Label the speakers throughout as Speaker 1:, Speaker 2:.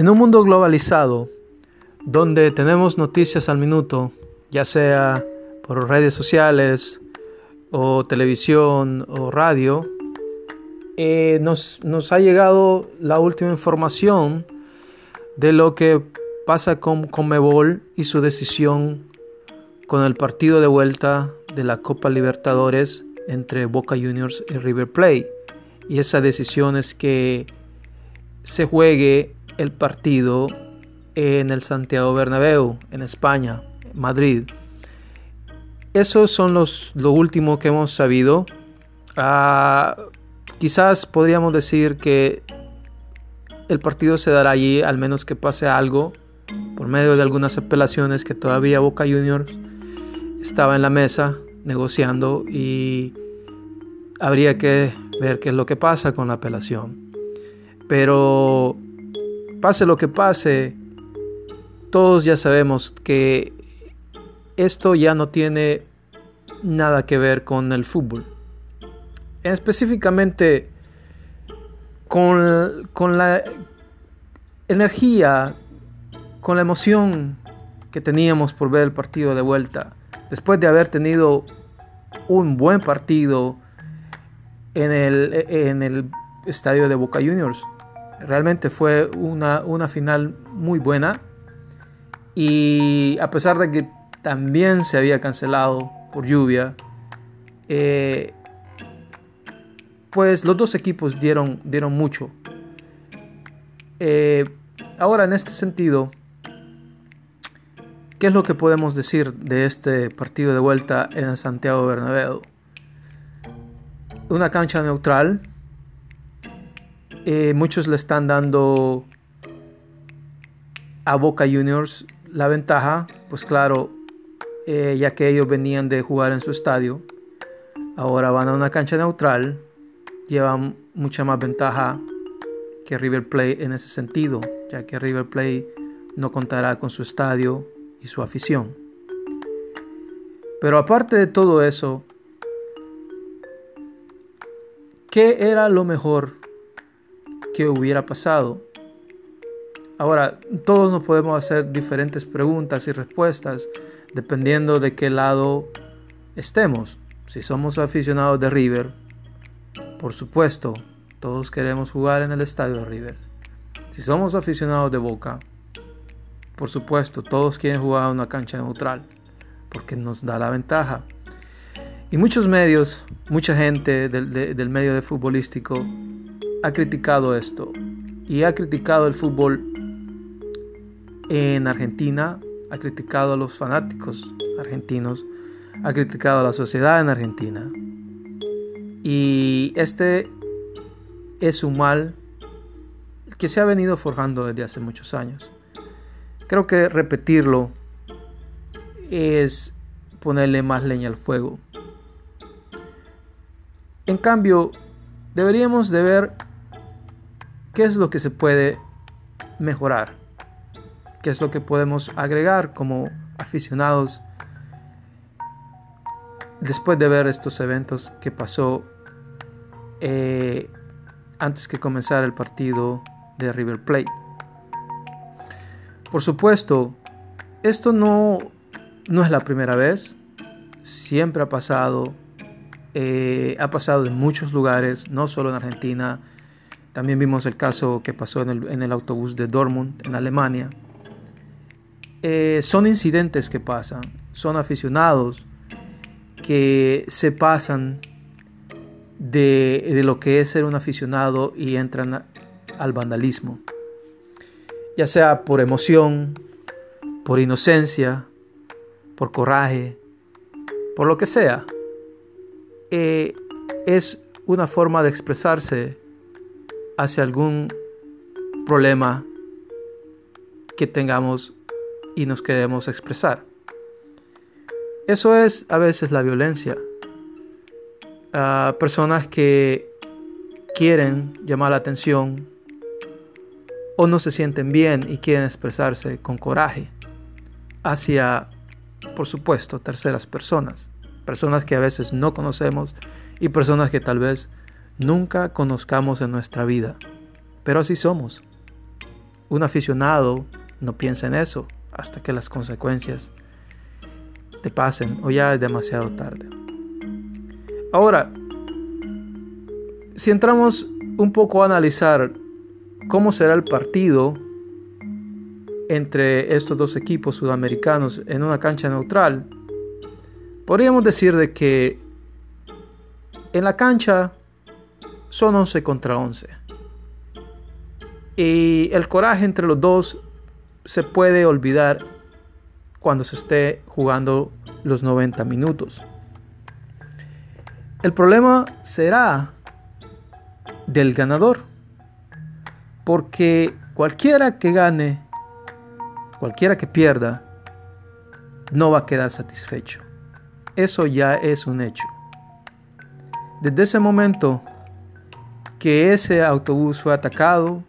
Speaker 1: En un mundo globalizado, donde tenemos noticias al minuto, ya sea por redes sociales o televisión o radio, eh, nos, nos, ha llegado la última información de lo que pasa con Conmebol y su decisión con el partido de vuelta de la Copa Libertadores entre Boca Juniors y River Plate. Y esa decisión es que se juegue el partido en el Santiago Bernabéu, en España, Madrid. Esos son los, lo último que hemos sabido. Ah, quizás podríamos decir que el partido se dará allí, al menos que pase algo, por medio de algunas apelaciones que todavía Boca Juniors estaba en la mesa negociando y habría que ver qué es lo que pasa con la apelación. Pero pase lo que pase, todos ya sabemos que esto ya no tiene nada que ver con el fútbol. Específicamente con, con la energía, con la emoción que teníamos por ver el partido de vuelta. Después de haber tenido un buen partido en el, en el estadio de Boca Juniors. Realmente fue una, una final muy buena. Y a pesar de que también se había cancelado por lluvia, eh, pues los dos equipos dieron, dieron mucho. Eh, ahora, en este sentido, ¿qué es lo que podemos decir de este partido de vuelta en Santiago Bernabéu? Una cancha neutral. Eh, muchos le están dando a Boca Juniors la ventaja, pues claro, eh, ya que ellos venían de jugar en su estadio, ahora van a una cancha neutral, llevan mucha más ventaja que River Plate en ese sentido, ya que River Plate no contará con su estadio y su afición. Pero aparte de todo eso, ¿qué era lo mejor que hubiera pasado? Ahora, todos nos podemos hacer diferentes preguntas y respuestas dependiendo de qué lado estemos. Si somos aficionados de River, por supuesto, todos queremos jugar en el estadio de River. Si somos aficionados de Boca, por supuesto, todos quieren jugar en una cancha neutral, porque nos da la ventaja. Y muchos medios, mucha gente del, del medio de futbolístico ha criticado esto y ha criticado el fútbol en Argentina ha criticado a los fanáticos argentinos, ha criticado a la sociedad en Argentina. Y este es un mal que se ha venido forjando desde hace muchos años. Creo que repetirlo es ponerle más leña al fuego. En cambio, deberíamos de ver qué es lo que se puede mejorar qué es lo que podemos agregar como aficionados después de ver estos eventos que pasó eh, antes que comenzara el partido de River Plate. Por supuesto, esto no, no es la primera vez, siempre ha pasado, eh, ha pasado en muchos lugares, no solo en Argentina, también vimos el caso que pasó en el, en el autobús de Dortmund, en Alemania, eh, son incidentes que pasan, son aficionados que se pasan de, lo que es ser un aficionado y entran al vandalismo, ya sea por emoción, por inocencia, por coraje, por lo que sea. Eh, es una forma de expresarse hacia algún problema que tengamos y nos queremos expresar. Eso es a veces la violencia. personas que quieren llamar la atención o no se sienten bien y quieren expresarse con coraje hacia, por supuesto, terceras personas. Personas que a veces no conocemos y personas que tal vez nunca conozcamos en nuestra vida. Pero así somos. un aficionado no piensa en eso hasta que las consecuencias te pasen o ya es demasiado tarde. Ahora, si entramos un poco a analizar cómo será el partido entre estos dos equipos sudamericanos en una cancha neutral, podríamos decir de que en la cancha son 11 contra 11. Y el coraje entre los dos se puede olvidar cuando se esté jugando los 90 minutos. El problema será del ganador. Porque cualquiera que gane, cualquiera que pierda, no va a quedar satisfecho. Eso ya es un hecho. Desde ese momento que ese autobús fue atacado,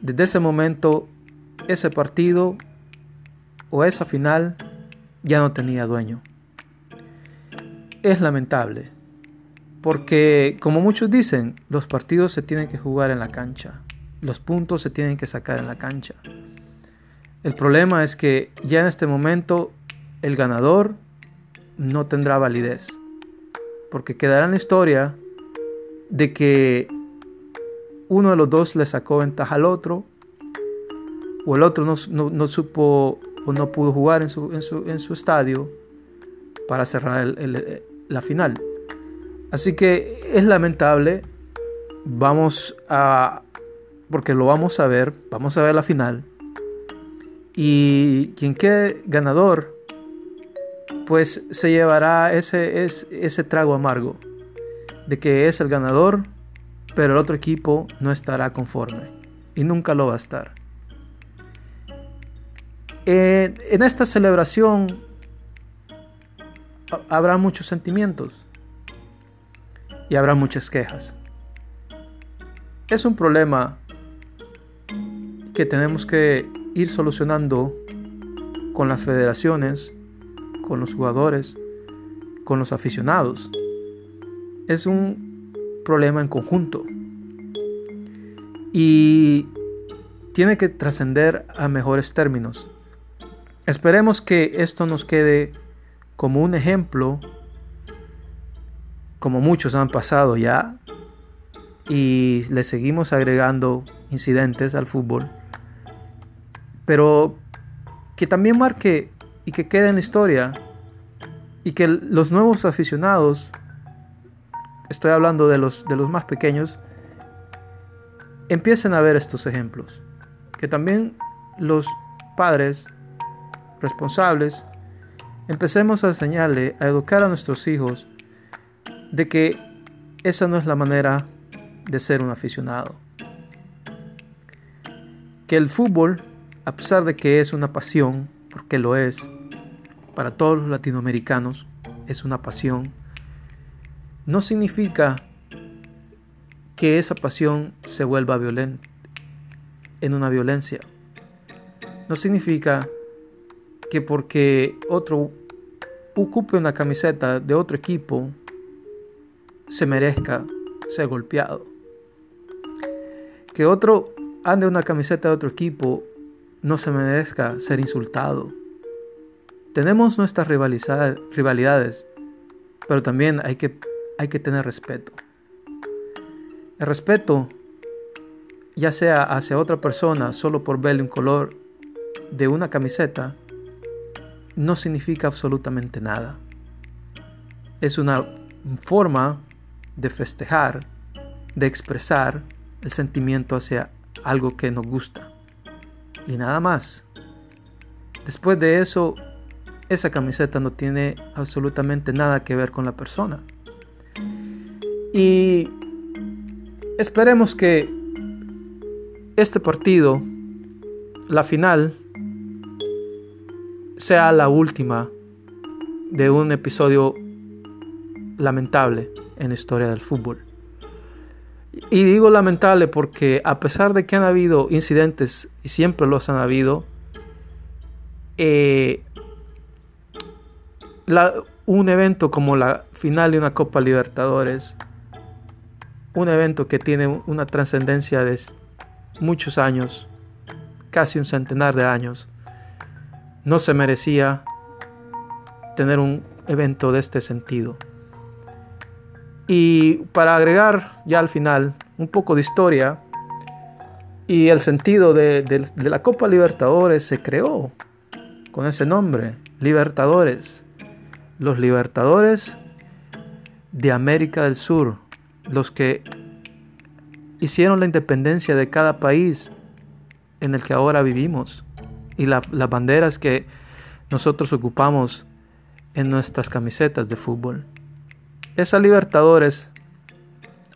Speaker 1: desde ese momento ese partido o esa final ya no tenía dueño. Es lamentable, porque como muchos dicen, los partidos se tienen que jugar en la cancha, los puntos se tienen que sacar en la cancha. El problema es que ya en este momento el ganador no tendrá validez, porque quedará en la historia de que uno de los dos le sacó ventaja al otro, o el otro no, supo o no pudo jugar en su, en su, estadio para cerrar la final. Así que es lamentable, vamos a, porque lo vamos a ver, vamos a ver la final, y quien quede ganador, pues se llevará ese, ese, ese trago amargo de que es el ganador, pero el otro equipo no estará conforme y nunca lo va a estar. Eh, en esta celebración habrá muchos sentimientos y habrá muchas quejas. Es un problema que tenemos que ir solucionando con las federaciones, con los jugadores, con los aficionados es un problema en conjunto y tiene que trascender a mejores términos. Esperemos que esto nos quede como un ejemplo, como muchos han pasado ya, y le seguimos agregando incidentes al fútbol, pero que también marque y que quede en la historia y que los nuevos aficionados estoy hablando de los, de los más pequeños, empiecen a ver estos ejemplos. Que también los padres responsables empecemos a enseñarle, a educar a nuestros hijos de que esa no es la manera de ser un aficionado. Que el fútbol, a pesar de que es una pasión, porque lo es, para todos los latinoamericanos, es una pasión, no significa que esa pasión se vuelva violenta en una violencia. No significa que porque otro ocupe una camiseta de otro equipo se merezca ser golpeado. Que otro ande una camiseta de otro equipo no se merezca ser insultado. Tenemos nuestras rivalidades, pero también hay que hay que tener respeto. El respeto, ya sea hacia otra persona solo por verle un color de una camiseta, no significa absolutamente nada. Es una forma de festejar, de expresar el sentimiento hacia algo que nos gusta. Y nada más. Después de eso, esa camiseta no tiene absolutamente nada que ver con la persona. Y esperemos que este partido, la final, sea la última de un episodio lamentable en la historia del fútbol. Y digo lamentable porque a pesar de que han habido incidentes, y siempre los han habido, eh, un evento como la final de una Copa Libertadores un evento que tiene una trascendencia de muchos años, casi un centenar de años, no se merecía tener un evento de este sentido. Y para agregar ya al final un poco de historia y el sentido de, de la Copa Libertadores se creó con ese nombre, Libertadores. Los Libertadores de América del Sur, los que hicieron la independencia de cada país en el que ahora vivimos y las banderas que nosotros ocupamos en nuestras camisetas de fútbol. Esa Libertadores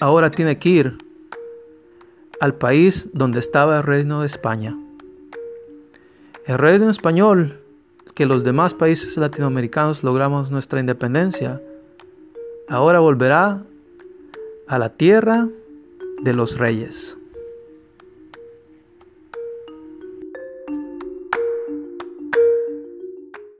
Speaker 1: ahora tiene que ir al país donde estaba el reino de España. El reino español, que los demás países latinoamericanos logramos nuestra independencia, ahora volverá a la tierra de los reyes.